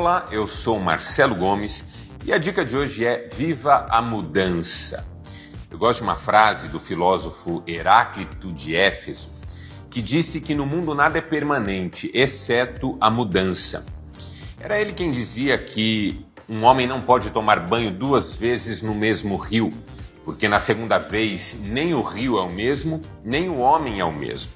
Olá, eu sou Marcelo Gomes e a dica de hoje é Viva a Mudança. Eu gosto de uma frase do filósofo Heráclito de Éfeso que disse que no mundo nada é permanente, exceto a mudança. Era ele quem dizia que um homem não pode tomar banho duas vezes no mesmo rio, porque na segunda vez nem o rio é o mesmo, nem o homem é o mesmo.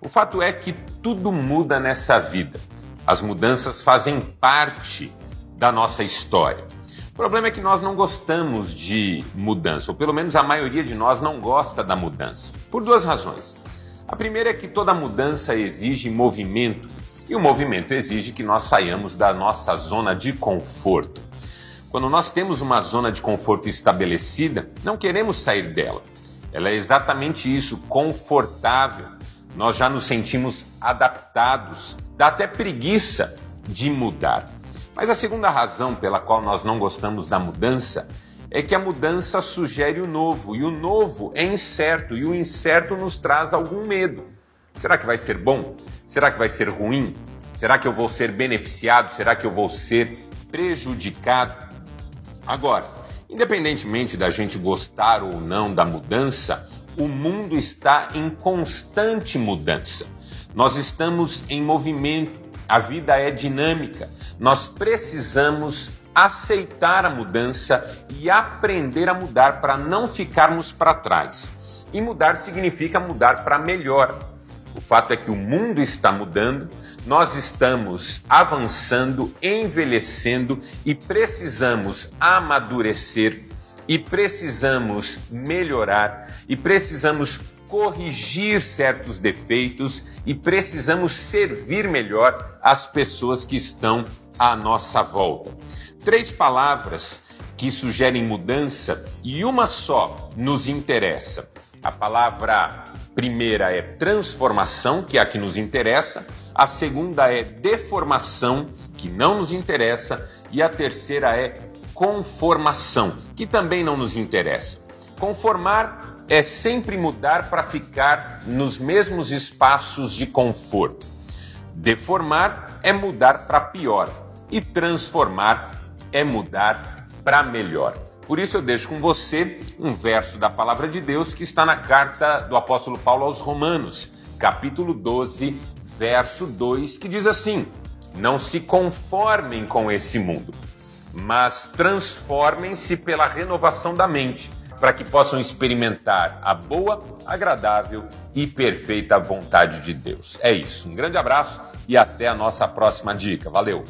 O fato é que tudo muda nessa vida. As mudanças fazem parte da nossa história. O problema é que nós não gostamos de mudança, ou pelo menos a maioria de nós não gosta da mudança, por duas razões. A primeira é que toda mudança exige movimento, e o movimento exige que nós saiamos da nossa zona de conforto. Quando nós temos uma zona de conforto estabelecida, não queremos sair dela. Ela é exatamente isso, confortável nós já nos sentimos adaptados, dá até preguiça de mudar. Mas a segunda razão pela qual nós não gostamos da mudança é que a mudança sugere o novo, e o novo é incerto, e o incerto nos traz algum medo. Será que vai ser bom? Será que vai ser ruim? Será que eu vou ser beneficiado? Será que eu vou ser prejudicado? Agora, independentemente da gente gostar ou não da mudança, o mundo está em constante mudança. Nós estamos em movimento, a vida é dinâmica. Nós precisamos aceitar a mudança e aprender a mudar para não ficarmos para trás. E mudar significa mudar para melhor. O fato é que o mundo está mudando, nós estamos avançando, envelhecendo e precisamos amadurecer e precisamos melhorar e precisamos corrigir certos defeitos e precisamos servir melhor as pessoas que estão à nossa volta. Três palavras que sugerem mudança e uma só nos interessa. A palavra primeira é transformação, que é a que nos interessa. A segunda é deformação, que não nos interessa. E a terceira é conformação, que também não nos interessa. Conformar é sempre mudar para ficar nos mesmos espaços de conforto. Deformar é mudar para pior e transformar é mudar para melhor. Por isso eu deixo com você um verso da palavra de Deus que está na carta do apóstolo Paulo aos Romanos, capítulo 12, verso 2, que diz assim: Não se conformem com esse mundo mas transformem-se pela renovação da mente, para que possam experimentar a boa, agradável e perfeita vontade de Deus. É isso. Um grande abraço e até a nossa próxima dica. Valeu!